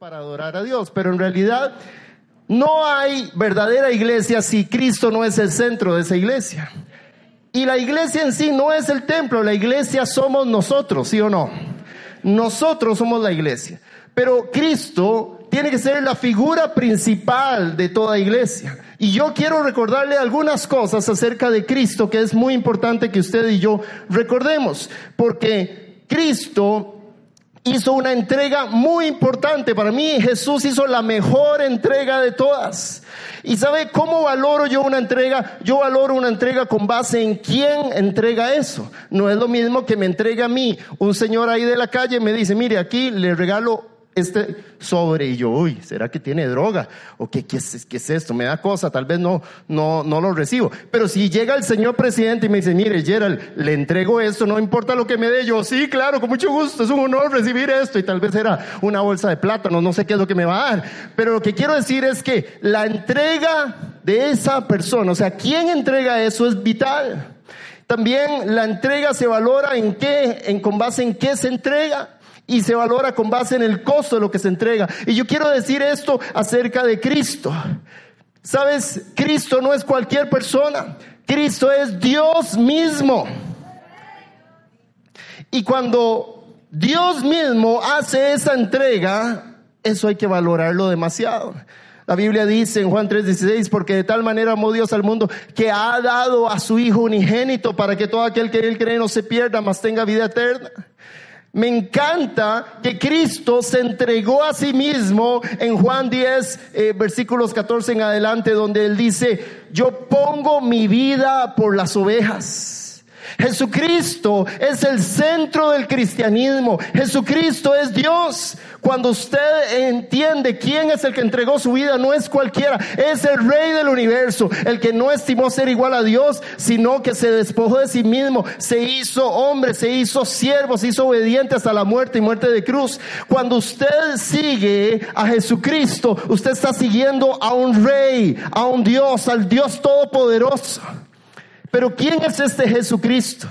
para adorar a Dios, pero en realidad no hay verdadera iglesia si Cristo no es el centro de esa iglesia. Y la iglesia en sí no es el templo, la iglesia somos nosotros, ¿sí o no? Nosotros somos la iglesia. Pero Cristo tiene que ser la figura principal de toda iglesia. Y yo quiero recordarle algunas cosas acerca de Cristo que es muy importante que usted y yo recordemos, porque Cristo hizo una entrega muy importante. Para mí Jesús hizo la mejor entrega de todas. ¿Y sabe cómo valoro yo una entrega? Yo valoro una entrega con base en quién entrega eso. No es lo mismo que me entrega a mí un señor ahí de la calle me dice, mire, aquí le regalo este sobre y yo, uy, ¿será que tiene droga? ¿O qué, qué, es, qué es esto? Me da cosa, tal vez no, no, no lo recibo. Pero si llega el señor presidente y me dice, mire, Gerald, le entrego esto, no importa lo que me dé, yo, sí, claro, con mucho gusto, es un honor recibir esto y tal vez era una bolsa de plátano, no sé qué es lo que me va a dar. Pero lo que quiero decir es que la entrega de esa persona, o sea, ¿quién entrega eso es vital? También la entrega se valora en qué, en con base en qué se entrega y se valora con base en el costo de lo que se entrega. Y yo quiero decir esto acerca de Cristo. Sabes, Cristo no es cualquier persona, Cristo es Dios mismo. Y cuando Dios mismo hace esa entrega, eso hay que valorarlo demasiado. La Biblia dice en Juan 3:16, porque de tal manera amó Dios al mundo que ha dado a su Hijo unigénito para que todo aquel que él cree no se pierda, mas tenga vida eterna. Me encanta que Cristo se entregó a sí mismo en Juan 10, eh, versículos 14 en adelante, donde él dice, yo pongo mi vida por las ovejas. Jesucristo es el centro del cristianismo. Jesucristo es Dios. Cuando usted entiende quién es el que entregó su vida, no es cualquiera, es el rey del universo, el que no estimó ser igual a Dios, sino que se despojó de sí mismo, se hizo hombre, se hizo siervo, se hizo obediente hasta la muerte y muerte de cruz. Cuando usted sigue a Jesucristo, usted está siguiendo a un rey, a un Dios, al Dios todopoderoso. Pero ¿quién es este Jesucristo?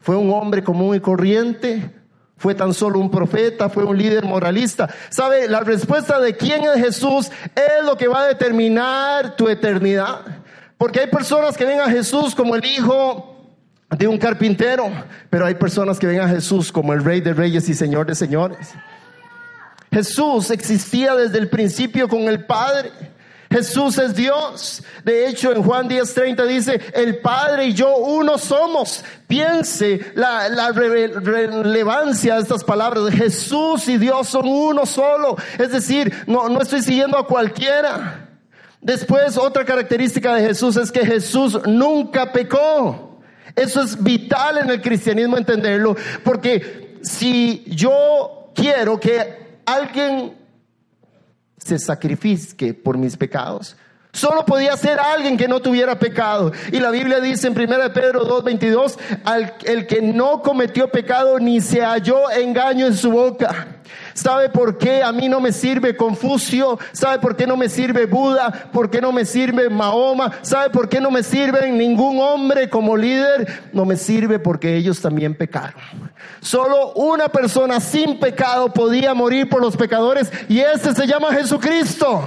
¿Fue un hombre común y corriente? ¿Fue tan solo un profeta? ¿Fue un líder moralista? ¿Sabe? La respuesta de quién es Jesús es lo que va a determinar tu eternidad. Porque hay personas que ven a Jesús como el hijo de un carpintero, pero hay personas que ven a Jesús como el rey de reyes y señor de señores. Jesús existía desde el principio con el Padre. Jesús es Dios. De hecho, en Juan 10:30 dice, el Padre y yo uno somos. Piense la, la relevancia de estas palabras. Jesús y Dios son uno solo. Es decir, no, no estoy siguiendo a cualquiera. Después, otra característica de Jesús es que Jesús nunca pecó. Eso es vital en el cristianismo entenderlo, porque si yo quiero que alguien se sacrifique por mis pecados. Solo podía ser alguien que no tuviera pecado. Y la Biblia dice en 1 Pedro 2.22, al, el que no cometió pecado ni se halló engaño en su boca. ¿Sabe por qué a mí no me sirve Confucio? ¿Sabe por qué no me sirve Buda? ¿Por qué no me sirve Mahoma? ¿Sabe por qué no me sirve ningún hombre como líder? No me sirve porque ellos también pecaron. Solo una persona sin pecado podía morir por los pecadores y ese se llama Jesucristo.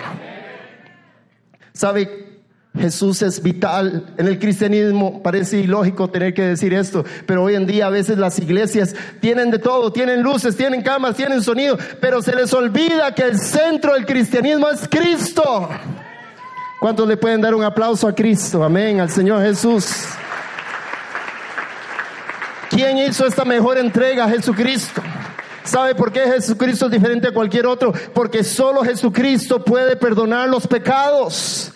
¿Sabe? Jesús es vital. En el cristianismo parece ilógico tener que decir esto, pero hoy en día a veces las iglesias tienen de todo, tienen luces, tienen camas, tienen sonido, pero se les olvida que el centro del cristianismo es Cristo. ¿Cuántos le pueden dar un aplauso a Cristo? Amén, al Señor Jesús. ¿Quién hizo esta mejor entrega? Jesucristo. ¿Sabe por qué Jesucristo es diferente a cualquier otro? Porque solo Jesucristo puede perdonar los pecados.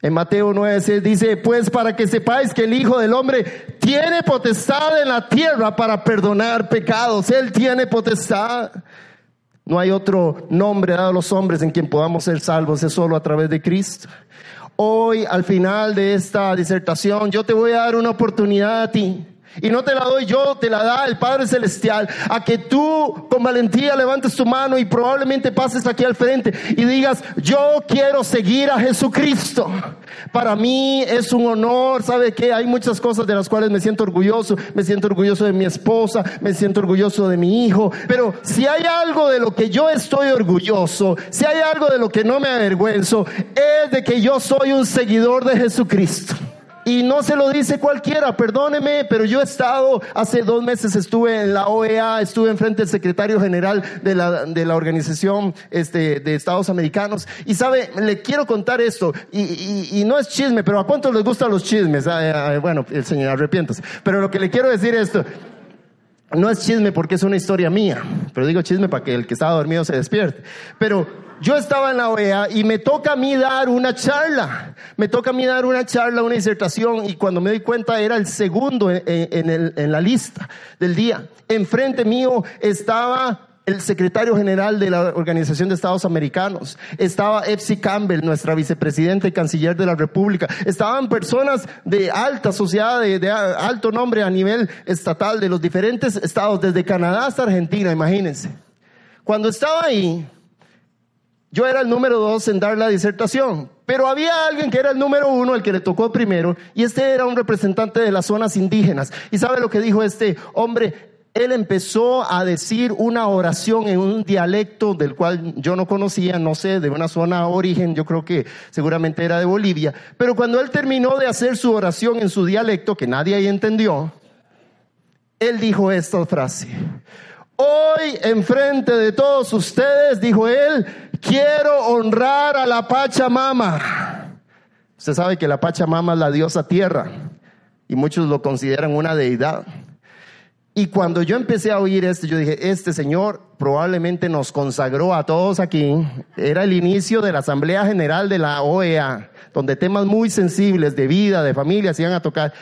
En Mateo 9 dice, pues para que sepáis que el Hijo del Hombre tiene potestad en la tierra para perdonar pecados. Él tiene potestad. No hay otro nombre dado a los hombres en quien podamos ser salvos, es solo a través de Cristo. Hoy, al final de esta disertación, yo te voy a dar una oportunidad a ti Y no te la doy yo, te la da el Padre Celestial. A que tú con valentía levantes tu mano y probablemente pases aquí al frente y digas, yo quiero seguir a Jesucristo. Para mí es un honor, ¿sabe qué? Hay muchas cosas de las cuales me siento orgulloso. Me siento orgulloso de mi esposa, me siento orgulloso de mi hijo. Pero si hay algo de lo que yo estoy orgulloso, si hay algo de lo que no me avergüenzo, es de que yo soy un seguidor de Jesucristo. Y no se lo dice cualquiera, perdóneme, pero yo he estado, hace dos meses estuve en la OEA, estuve enfrente del secretario general de la, de la Organización este, de Estados Americanos. Y sabe, le quiero contar esto, y, y, no es chisme, pero ¿a cuántos les gustan los chismes? Ah, ah, bueno, el señor arrepientas. Pero lo que le quiero decir esto, no es chisme porque es una historia mía, pero digo chisme para que el que estaba dormido se despierte. Pero yo estaba en la OEA y me toca a mí dar una charla. Me toca a mí dar una charla, una disertación y cuando me doy cuenta era el segundo en, la lista del día. Enfrente mío estaba el secretario general de la Organización de Estados Americanos, estaba Epsi Campbell, nuestra vicepresidenta y canciller de la República, estaban personas de alta sociedad, de, de, alto nombre a nivel estatal de los diferentes estados, desde Canadá hasta Argentina, imagínense. Cuando estaba ahí, yo era el número dos en dar la disertación, pero había alguien que era el número uno, el que le tocó primero, y este era un representante de las zonas indígenas. ¿Y sabe lo que dijo este hombre? Él empezó a decir una oración en un dialecto del cual yo no conocía, no sé, de una zona origen, yo creo que seguramente era de Bolivia, pero cuando él terminó de hacer su oración en su dialecto, que nadie ahí entendió, él dijo esta frase. Hoy, enfrente de todos ustedes, dijo él, quiero honrar a la Pachamama. Usted sabe que la Pachamama es la diosa tierra y muchos lo consideran una deidad. Y cuando yo empecé a oír esto, yo dije, este señor probablemente nos consagró a todos aquí. Era el inicio de la Asamblea General de la OEA, donde temas muy sensibles de vida, de familia, se iban a tocar.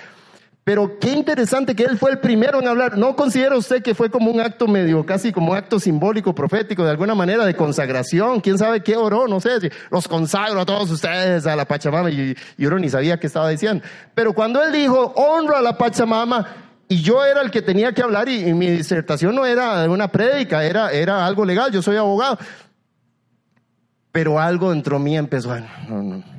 Pero qué interesante que él fue el primero en hablar. ¿No considera usted que fue como un acto medio, casi como un acto simbólico, profético, de alguna manera de consagración? ¿Quién sabe qué oró? No sé, los consagro a todos ustedes a la Pachamama y, y uno ni sabía qué estaba diciendo. Pero cuando él dijo, honro a la Pachamama, y yo era el que tenía que hablar y, mi disertación no era una prédica, era, era algo legal, yo soy abogado. Pero algo dentro de mí empezó, no, no,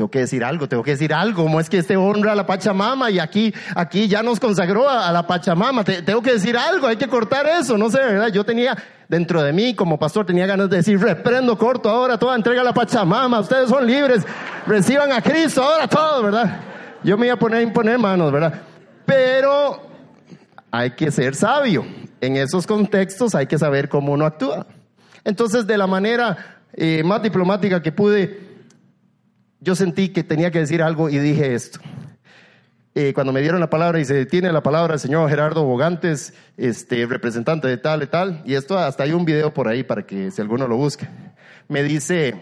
tengo que decir algo, tengo que decir algo, como es que este honra a la Pachamama y aquí, aquí ya nos consagró a, la Pachamama, tengo que decir algo, hay que cortar eso, no sé, ¿verdad? Yo tenía dentro de mí como pastor, tenía ganas de decir, reprendo, corto ahora, toda entrega a la Pachamama, ustedes son libres, reciban a Cristo, ahora todo, ¿verdad? Yo me iba a poner a imponer manos, ¿verdad? Pero hay que ser sabio, en esos contextos hay que saber cómo uno actúa. Entonces, de la manera eh, más diplomática que pude, yo sentí que tenía que decir algo y dije esto. Eh, cuando me dieron la palabra y se detiene la palabra el señor Gerardo Bogantes, este, representante de tal y tal, y esto hasta hay un video por ahí para que si alguno lo busque. Me dice,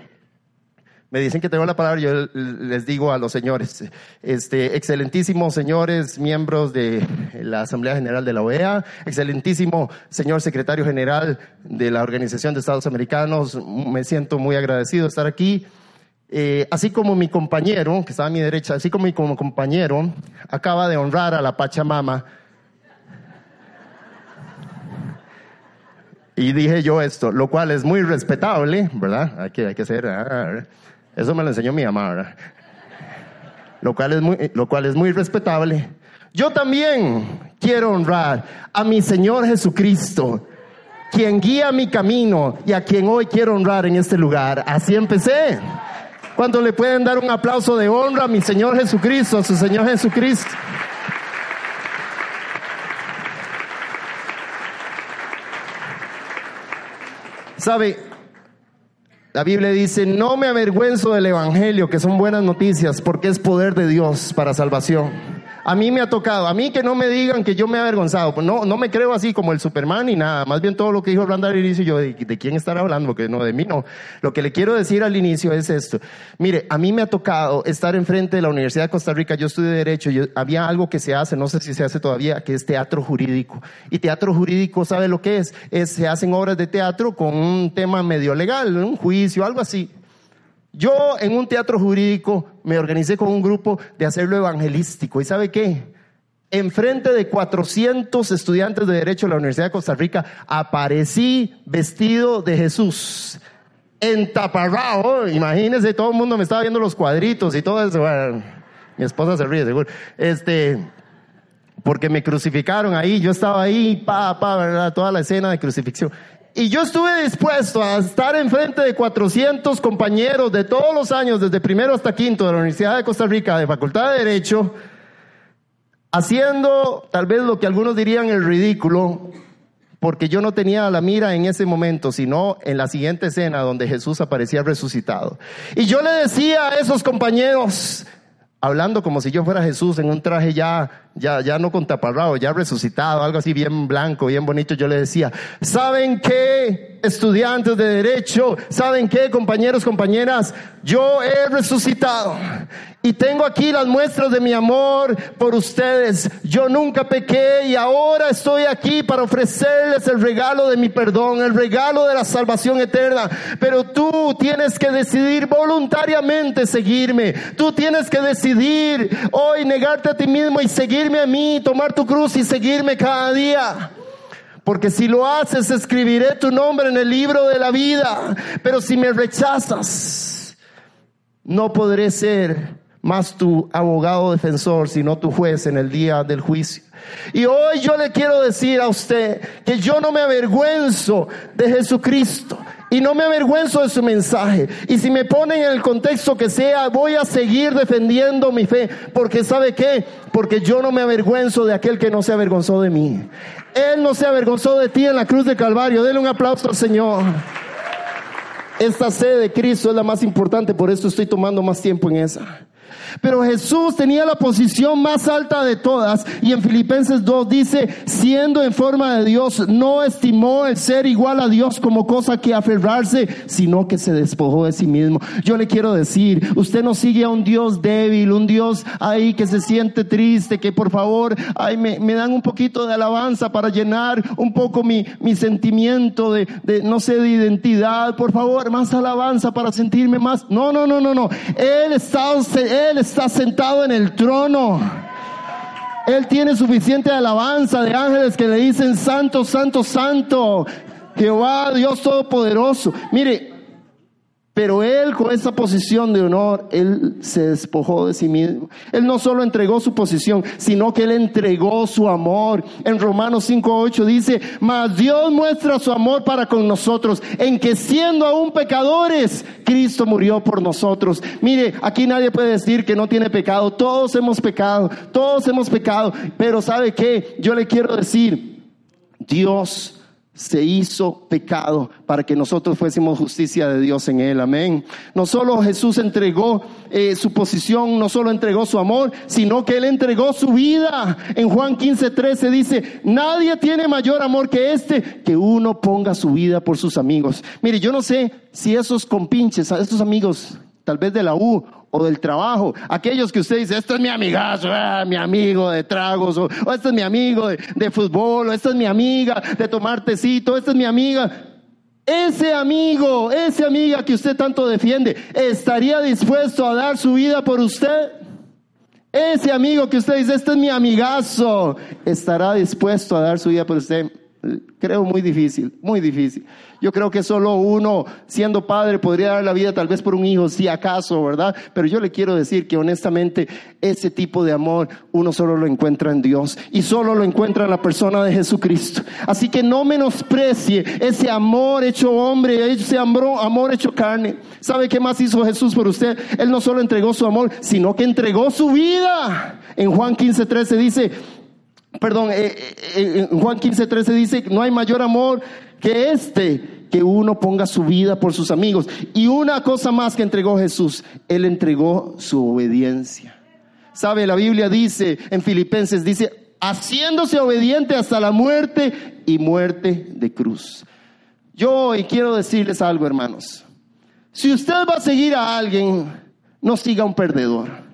me dicen que tengo la palabra, yo les digo a los señores, este, excelentísimos señores miembros de la Asamblea General de la OEA, excelentísimo señor secretario general de la Organización de Estados Americanos, me siento muy agradecido de estar aquí. Eh, así como mi compañero, que estaba a mi derecha, así como mi compañero, acaba de honrar a la Pachamama. Y dije yo esto, lo cual es muy respetable, ¿verdad? Hay que, hay que ser, ah, eso me lo enseñó mi mamá. Lo cual es muy, lo cual es muy respetable. Yo también quiero honrar a mi Señor Jesucristo, quien guía mi camino y a quien hoy quiero honrar en este lugar. Así empecé. ¿Cuánto le pueden dar un aplauso de honra a mi Señor Jesucristo, a su Señor Jesucristo? ¿Sabe? La Biblia dice, no me avergüenzo del Evangelio, que son buenas noticias, porque es poder de Dios para salvación a mí me ha tocado, a mí que no me digan que yo me he avergonzado, pues no, no me creo así como el Superman ni nada, más bien todo lo que dijo Orlando al inicio, yo de, de quién estar hablando, porque no, de mí no. Lo que le quiero decir al inicio es esto. Mire, a mí me ha tocado estar enfrente de la Universidad de Costa Rica, yo estudié Derecho, yo, había algo que se hace, no sé si se hace todavía, que es teatro jurídico. Y teatro jurídico, ¿sabe lo que es? es se hacen obras de teatro con un tema medio legal, un juicio, algo así. Yo en un teatro jurídico me organicé con un grupo de hacerlo evangelístico. ¿Y sabe qué? enfrente de 400 estudiantes de Derecho de la Universidad de Costa Rica, aparecí vestido de Jesús. Entaparrado, imagínense, todo el mundo me estaba viendo los cuadritos y todo eso. mi esposa se ríe, seguro. Este, porque me crucificaron ahí, yo estaba ahí, pa, pa. Toda la escena de crucifixión. Y yo estuve dispuesto a estar enfrente de 400 compañeros de todos los años, desde primero hasta quinto de la Universidad de Costa Rica, de Facultad de Derecho, haciendo tal vez lo que algunos dirían el ridículo, porque yo no tenía la mira en ese momento, sino en la siguiente escena donde Jesús aparecía resucitado. Y yo le decía a esos compañeros, hablando como si yo fuera Jesús en un traje ya, ya, ya no con taparrado, ya resucitado, algo así bien blanco, bien bonito, yo le decía, ¿saben qué, estudiantes de derecho? ¿Saben qué, compañeros, compañeras? Yo he resucitado y tengo aquí las muestras de mi amor por ustedes. Yo nunca pequé y ahora estoy aquí para ofrecerles el regalo de mi perdón, el regalo de la salvación eterna. Pero tú tienes que decidir voluntariamente seguirme. Tú tienes que decidir hoy negarte a ti mismo y seguirme a mí, tomar tu cruz y seguirme cada día. Porque si lo haces, escribiré tu nombre en el libro de la vida. Pero si me rechazas, no podré ser más tu abogado defensor, sino tu juez en el día del juicio. Y hoy yo le quiero decir a usted que yo no me avergüenzo de Jesucristo. Y no me avergüenzo de su mensaje. Y si me ponen en el contexto que sea, voy a seguir defendiendo mi fe. Porque sabe qué? Porque yo no me avergüenzo de aquel que no se avergonzó de mí. Él no se avergonzó de ti en la cruz de Calvario. Denle un aplauso al Señor. Esta sede de Cristo es la más importante, por eso estoy tomando más tiempo en esa. Pero Jesús tenía la posición más alta de todas y en Filipenses 2 dice, siendo en forma de Dios, no estimó el ser igual a Dios como cosa que aferrarse, sino que se despojó de sí mismo. Yo le quiero decir, usted no sigue a un Dios débil, un Dios ahí que se siente triste, que por favor, ay, me, dan un poquito de alabanza para llenar un poco mi, mi sentimiento de, de, no sé, de identidad. Por favor, más alabanza para sentirme más. No, no, no, no, no. Él está, él está sentado en el trono. Él tiene suficiente alabanza de ángeles que le dicen santo, santo, santo. Jehová, Dios Todopoderoso. Mire, pero él con esa posición de honor, él se despojó de sí mismo. Él no solo entregó su posición, sino que él entregó su amor. En Romanos 5.8 dice, mas Dios muestra su amor para con nosotros, en que siendo aún pecadores, Cristo murió por nosotros. Mire, aquí nadie puede decir que no tiene pecado. Todos hemos pecado, todos hemos pecado. Pero ¿sabe qué? Yo le quiero decir, Dios se hizo pecado para que nosotros fuésemos justicia de Dios en él. Amén. No solo Jesús entregó eh, su posición, no solo entregó su amor, sino que él entregó su vida. En Juan 15, 13 dice, nadie tiene mayor amor que este, que uno ponga su vida por sus amigos. Mire, yo no sé si esos compinches, esos amigos, tal vez de la U o del trabajo. Aquellos que usted dice, este es mi amigazo, ah, mi amigo de tragos, o, este es mi amigo de, de, fútbol, o esta es mi amiga de tomar tecito, esta es mi amiga. Ese amigo, esa amiga que usted tanto defiende, ¿estaría dispuesto a dar su vida por usted? Ese amigo que usted dice, este es mi amigazo, ¿estará dispuesto a dar su vida por usted? Creo muy difícil, muy difícil. Yo creo que solo uno, siendo padre, podría dar la vida tal vez por un hijo, si acaso, ¿verdad? Pero yo le quiero decir que honestamente ese tipo de amor uno solo lo encuentra en Dios y solo lo encuentra en la persona de Jesucristo. Así que no menosprecie ese amor hecho hombre, ese amor hecho carne. ¿Sabe qué más hizo Jesús por usted? Él no solo entregó su amor, sino que entregó su vida. En Juan 15, 13 dice, perdón, eh, eh, en Juan 15, 13 dice, no hay mayor amor que este, que uno ponga su vida por sus amigos. Y una cosa más que entregó Jesús, Él entregó su obediencia. ¿Sabe? La Biblia dice en Filipenses, dice, haciéndose obediente hasta la muerte y muerte de cruz. Yo hoy quiero decirles algo, hermanos. Si usted va a seguir a alguien, no siga un perdedor.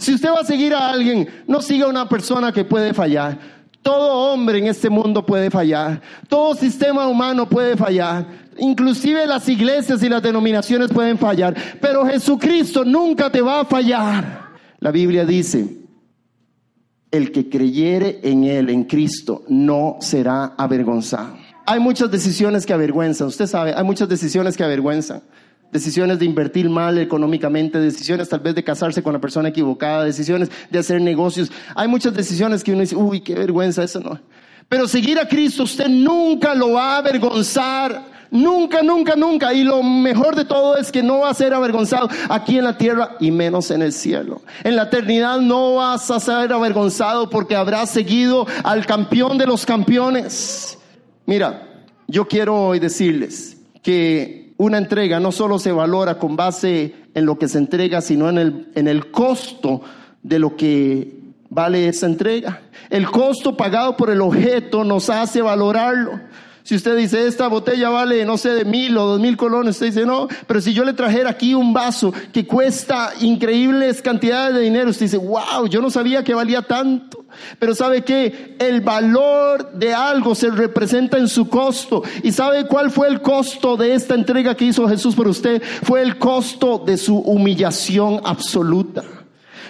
Si usted va a seguir a alguien, no siga a una persona que puede fallar. Todo hombre en este mundo puede fallar. Todo sistema humano puede fallar. Inclusive las iglesias y las denominaciones pueden fallar. Pero Jesucristo nunca te va a fallar. La Biblia dice el que creyere en Él, en Cristo, no será avergonzado. Hay muchas decisiones que avergüenzan, usted sabe, hay muchas decisiones que avergüenzan. Decisiones de invertir mal económicamente, decisiones tal vez de casarse con la persona equivocada, decisiones de hacer negocios. Hay muchas decisiones que uno dice, uy, qué vergüenza, eso no. Pero seguir a Cristo usted nunca lo va a avergonzar. Nunca, nunca, nunca. Y lo mejor de todo es que no va a ser avergonzado aquí en la tierra y menos en el cielo. En la eternidad no vas a ser avergonzado porque habrás seguido al campeón de los campeones. Mira, yo quiero hoy decirles que una entrega no solo se valora con base en lo que se entrega, sino en el, en el costo de lo que vale esa entrega. El costo pagado por el objeto nos hace valorarlo. Si usted dice, esta botella vale, no sé, de mil o dos mil colones, usted dice, no, pero si yo le trajera aquí un vaso que cuesta increíbles cantidades de dinero, usted dice, wow, yo no sabía que valía tanto. Pero sabe que el valor de algo se representa en su costo. ¿Y sabe cuál fue el costo de esta entrega que hizo Jesús por usted? Fue el costo de su humillación absoluta.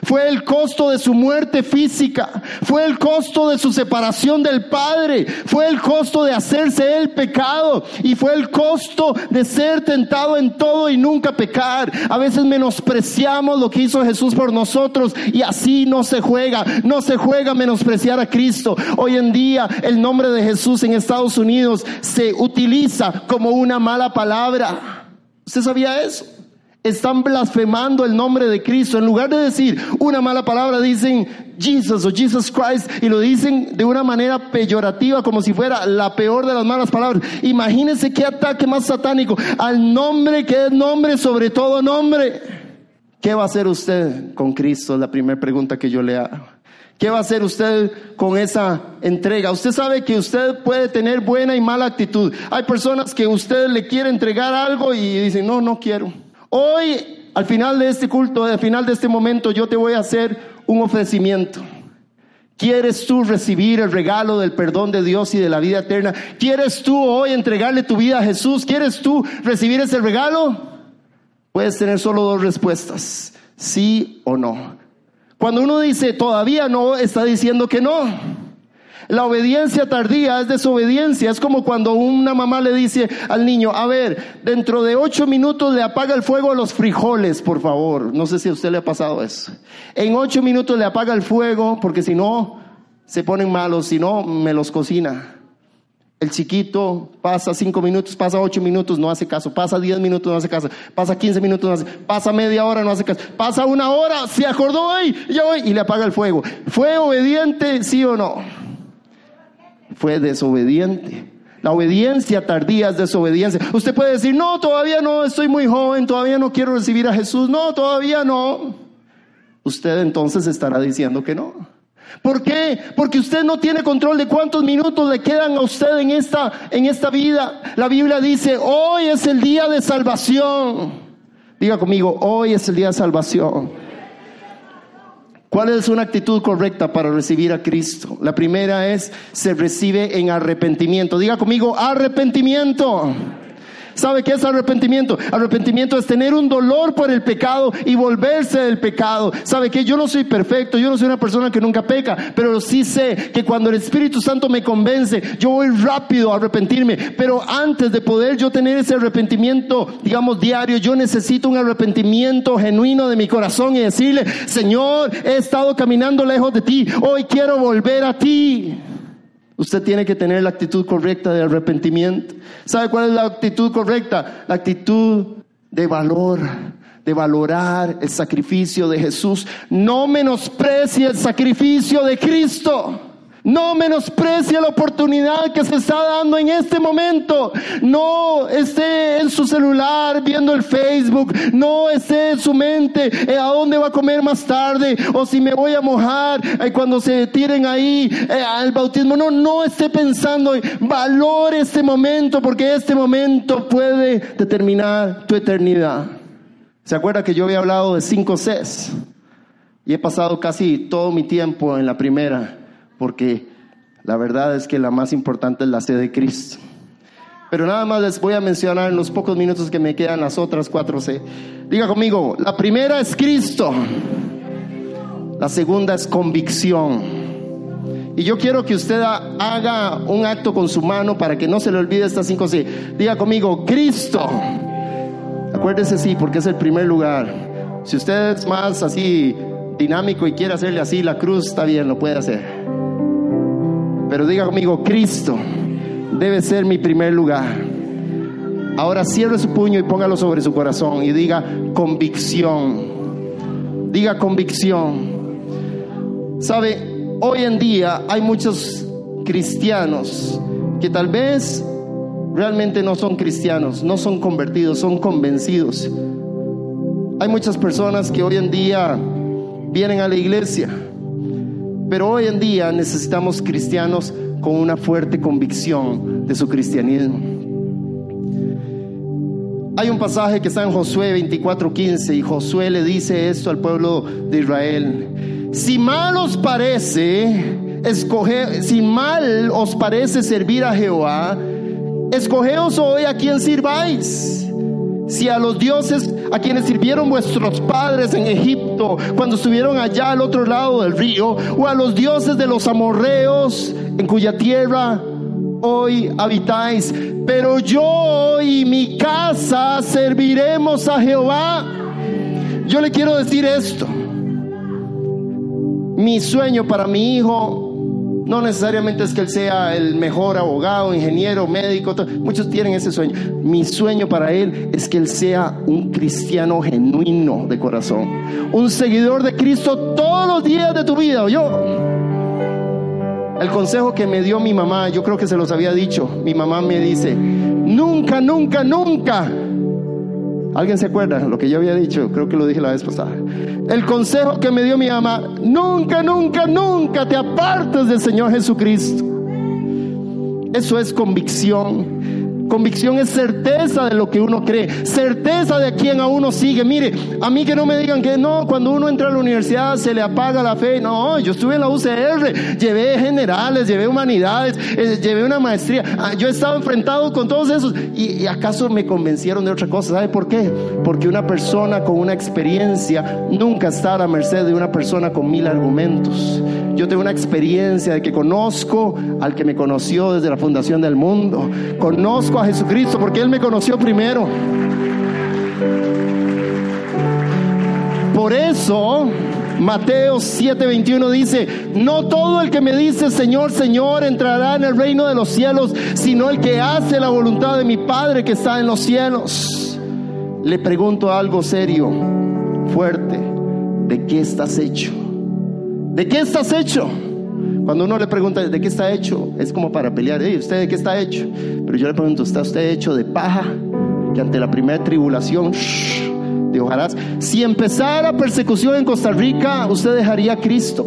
Fue el costo de su muerte física. Fue el costo de su separación del Padre. Fue el costo de hacerse el pecado. Y fue el costo de ser tentado en todo y nunca pecar. A veces menospreciamos lo que hizo Jesús por nosotros y así no se juega. No se juega menospreciar a Cristo. Hoy en día el nombre de Jesús en Estados Unidos se utiliza como una mala palabra. ¿Usted sabía eso? Están blasfemando el nombre de Cristo. En lugar de decir una mala palabra, dicen Jesus o Jesus Christ y lo dicen de una manera peyorativa, como si fuera la peor de las malas palabras. Imagínense qué ataque más satánico al nombre que es nombre sobre todo nombre. ¿Qué va a hacer usted con Cristo? La primera pregunta que yo le hago. ¿Qué va a hacer usted con esa entrega? Usted sabe que usted puede tener buena y mala actitud. Hay personas que usted le quiere entregar algo y dicen, no, no quiero. Hoy, al final de este culto, al final de este momento, yo te voy a hacer un ofrecimiento. ¿Quieres tú recibir el regalo del perdón de Dios y de la vida eterna? ¿Quieres tú hoy entregarle tu vida a Jesús? ¿Quieres tú recibir ese regalo? Puedes tener solo dos respuestas, sí o no. Cuando uno dice todavía no, está diciendo que no. La obediencia tardía es desobediencia. Es como cuando una mamá le dice al niño, a ver, dentro de ocho minutos le apaga el fuego a los frijoles, por favor. No sé si a usted le ha pasado eso. En ocho minutos le apaga el fuego porque si no, se ponen malos, si no, me los cocina. El chiquito pasa cinco minutos, pasa ocho minutos, no hace caso. Pasa diez minutos, no hace caso. Pasa quince minutos, no hace Pasa media hora, no hace caso. Pasa una hora, se acordó hoy, ya voy, y le apaga el fuego. ¿Fue obediente, sí o no? Fue desobediente. La obediencia tardía es desobediencia. Usted puede decir, no, todavía no, estoy muy joven, todavía no quiero recibir a Jesús. No, todavía no. Usted entonces estará diciendo que no. ¿Por qué? Porque usted no tiene control de cuántos minutos le quedan a usted en esta, en esta vida. La Biblia dice, hoy es el día de salvación. Diga conmigo, hoy es el día de salvación. ¿Cuál es una actitud correcta para recibir a Cristo? La primera es, se recibe en arrepentimiento. Diga conmigo, arrepentimiento. ¿Sabe qué es arrepentimiento? Arrepentimiento es tener un dolor por el pecado y volverse del pecado. ¿Sabe que yo no soy perfecto? Yo no soy una persona que nunca peca, pero sí sé que cuando el Espíritu Santo me convence, yo voy rápido a arrepentirme. Pero antes de poder yo tener ese arrepentimiento, digamos, diario, yo necesito un arrepentimiento genuino de mi corazón y decirle, Señor, he estado caminando lejos de ti, hoy quiero volver a ti. Usted tiene que tener la actitud correcta de arrepentimiento. ¿Sabe cuál es la actitud correcta? La actitud de valor, de valorar el sacrificio de Jesús. No menosprecie el sacrificio de Cristo. No menosprecie la oportunidad que se está dando en este momento. No esté en su celular viendo el Facebook. No esté en su mente eh, a dónde va a comer más tarde o si me voy a mojar eh, cuando se tiren ahí eh, al bautismo. No, no esté pensando. Valore este momento porque este momento puede determinar tu eternidad. ¿Se acuerda que yo había hablado de cinco Cs? Y he pasado casi todo mi tiempo en la primera porque la verdad es que la más importante es la sed de Cristo. Pero nada más les voy a mencionar en los pocos minutos que me quedan las otras cuatro C. Diga conmigo, la primera es Cristo. La segunda es convicción. Y yo quiero que usted haga un acto con su mano para que no se le olvide estas cinco sí. Diga conmigo, Cristo. Acuérdese sí, porque es el primer lugar. Si usted es más así dinámico y quiere hacerle así la cruz, está bien, lo puede hacer. Pero diga conmigo, Cristo debe ser mi primer lugar. Ahora cierre su puño y póngalo sobre su corazón y diga convicción. Diga convicción. Sabe, hoy en día hay muchos cristianos que tal vez realmente no son cristianos, no son convertidos, son convencidos. Hay muchas personas que hoy en día vienen a la iglesia, pero hoy en día necesitamos cristianos con una fuerte convicción de su cristianismo. Hay un pasaje que está en Josué 24:15 y Josué le dice esto al pueblo de Israel. Si mal os parece, escoge, si mal os parece servir a Jehová, escogeos hoy a quien sirváis. Si a los dioses a quienes sirvieron vuestros padres en Egipto cuando estuvieron allá al otro lado del río, o a los dioses de los amorreos en cuya tierra hoy habitáis, pero yo y mi casa serviremos a Jehová. Yo le quiero decir esto. Mi sueño para mi hijo no necesariamente es que él sea el mejor abogado, ingeniero, médico, muchos tienen ese sueño. Mi sueño para él es que él sea un cristiano genuino de corazón, un seguidor de Cristo todos los días de tu vida, yo. El consejo que me dio mi mamá, yo creo que se los había dicho. Mi mamá me dice, nunca, nunca, nunca. ¿Alguien se acuerda lo que yo había dicho? Creo que lo dije la vez pasada. El consejo que me dio mi mamá, nunca, nunca, nunca te apartes del Señor Jesucristo. Eso es convicción. Convicción es certeza de lo que uno cree, certeza de quien a uno sigue. Mire, a mí que no me digan que no, cuando uno entra a la universidad se le apaga la fe. No, yo estuve en la UCR, llevé generales, llevé humanidades, eh, llevé una maestría. Ah, yo he estado enfrentado con todos esos. Y, y acaso me convencieron de otra cosa. ¿Sabe por qué? Porque una persona con una experiencia nunca está a la merced de una persona con mil argumentos. Yo tengo una experiencia de que conozco al que me conoció desde la fundación del mundo. Conozco a Jesucristo porque Él me conoció primero. Por eso, Mateo 7:21 dice, no todo el que me dice Señor, Señor entrará en el reino de los cielos, sino el que hace la voluntad de mi Padre que está en los cielos. Le pregunto algo serio, fuerte, ¿de qué estás hecho? ¿De qué estás hecho? Cuando uno le pregunta de qué está hecho, es como para pelear, ¿usted de qué está hecho? Pero yo le pregunto, ¿está usted hecho de paja? Que ante la primera tribulación, de hojarás. Si empezara persecución en Costa Rica, usted dejaría a Cristo.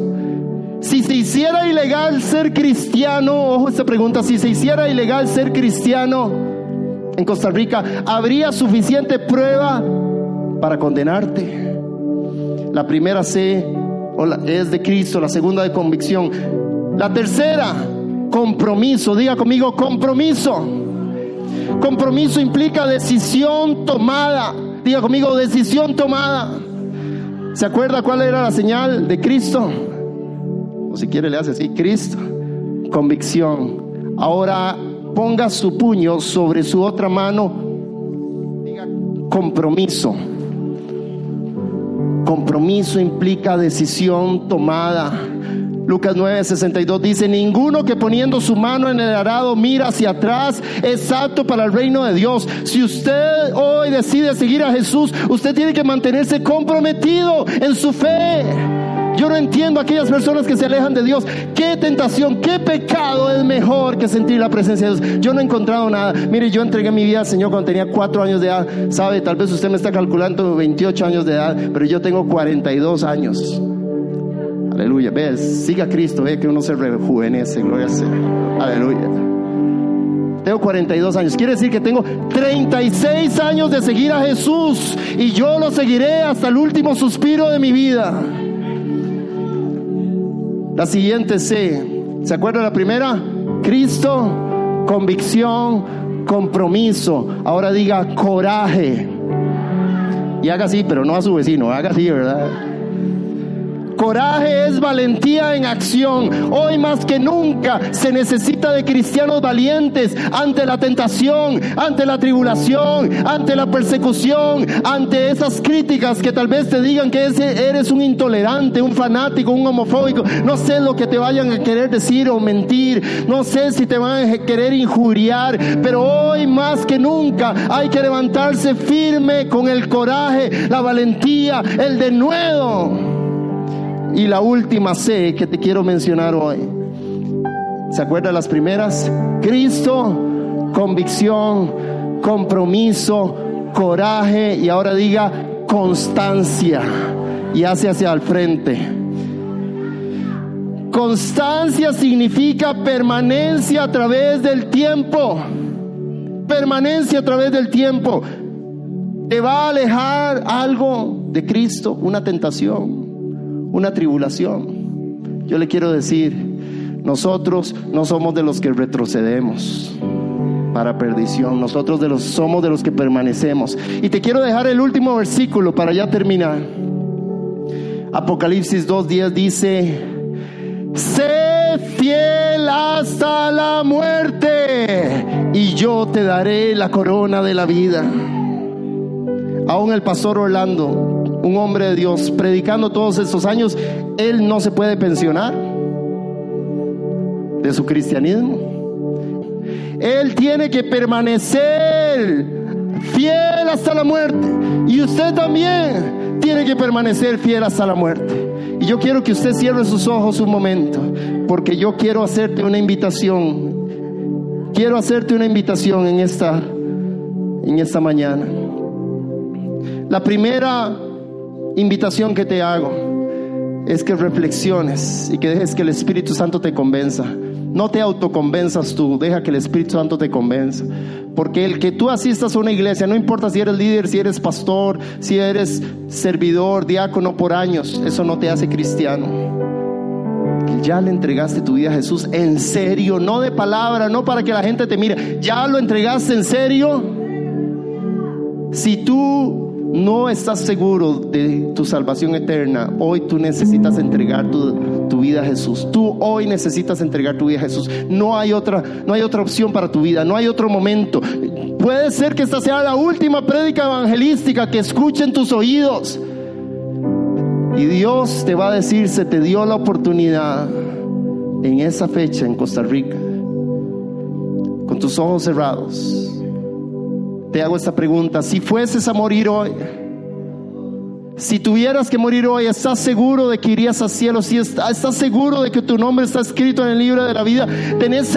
Si se hiciera ilegal ser cristiano, ojo esta pregunta, si se hiciera ilegal ser cristiano en Costa Rica, ¿habría suficiente prueba para condenarte? La primera C es de Cristo, la segunda de convicción. La tercera, compromiso. Diga conmigo, compromiso. Compromiso implica decisión tomada. Diga conmigo, decisión tomada. ¿Se acuerda cuál era la señal de Cristo? O si quiere le hace así, Cristo. Convicción. Ahora ponga su puño sobre su otra mano. Diga compromiso. Compromiso implica decisión tomada. Lucas 9:62 dice, ninguno que poniendo su mano en el arado mira hacia atrás es apto para el reino de Dios. Si usted hoy decide seguir a Jesús, usted tiene que mantenerse comprometido en su fe. Yo no entiendo a aquellas personas que se alejan de Dios. ¿Qué tentación, qué pecado es mejor que sentir la presencia de Dios? Yo no he encontrado nada. Mire, yo entregué mi vida al Señor cuando tenía cuatro años de edad. Sabe, tal vez usted me está calculando 28 años de edad, pero yo tengo 42 años. Aleluya. Ve, siga Cristo, ve que uno se rejuvenece. Gloria al Señor. Aleluya. Tengo 42 años. Quiere decir que tengo 36 años de seguir a Jesús. Y yo lo seguiré hasta el último suspiro de mi vida. La siguiente C. ¿Se acuerda la primera? Cristo, convicción, compromiso. Ahora diga coraje. Y haga así, pero no a su vecino, haga así, ¿verdad? Coraje es valentía en acción. Hoy más que nunca se necesita de cristianos valientes ante la tentación, ante la tribulación, ante la persecución, ante esas críticas que tal vez te digan que eres un intolerante, un fanático, un homofóbico. No sé lo que te vayan a querer decir o mentir. No sé si te van a querer injuriar. Pero hoy más que nunca hay que levantarse firme con el coraje, la valentía, el denuedo. Y la última C que te quiero mencionar hoy. ¿Se acuerdan las primeras? Cristo, convicción, compromiso, coraje y ahora diga constancia y hace hacia el frente. Constancia significa permanencia a través del tiempo. Permanencia a través del tiempo. ¿Te va a alejar algo de Cristo? Una tentación, una tribulación. Yo le quiero decir, nosotros no somos de los que retrocedemos para perdición, nosotros de los, somos de los que permanecemos. Y te quiero dejar el último versículo para ya terminar. Apocalipsis 2.10 dice, sé fiel hasta la muerte y yo te daré la corona de la vida. Aún el pastor Orlando un hombre de Dios, predicando todos estos años, él no se puede pensionar de su cristianismo. Él tiene que permanecer fiel hasta la muerte. Y usted también tiene que permanecer fiel hasta la muerte. Y yo quiero que usted cierre sus ojos un momento, porque yo quiero hacerte una invitación. Quiero hacerte una invitación en esta en esta mañana. La primera invitación que te hago es que reflexiones y que dejes que el Espíritu Santo te convenza. No te autoconvenzas tú, deja que el Espíritu Santo te convenza. Porque el que tú asistas a una iglesia, no importa si eres líder, si eres pastor, si eres servidor, diácono por años, eso no te hace cristiano. Ya le entregaste tu vida a Jesús en serio, no de palabra, no para que la gente te mire. Ya lo entregaste en serio. Si tú no estás seguro de tu salvación eterna, hoy tú necesitas entregar tu, tu, vida a Jesús. Tú hoy necesitas entregar tu vida a Jesús. No hay otra, no hay otra opción para tu vida, no hay otro momento. Puede ser que esta sea la última prédica evangelística que escuchen tus oídos. Y Dios te va a decir, se te dio la oportunidad en esa fecha en Costa Rica, con tus ojos cerrados te hago esta pregunta. Si fueses a morir hoy, si tuvieras que morir hoy, ¿estás seguro de que irías al cielo? Si estás seguro de que tu nombre está escrito en el libro de la vida, tenés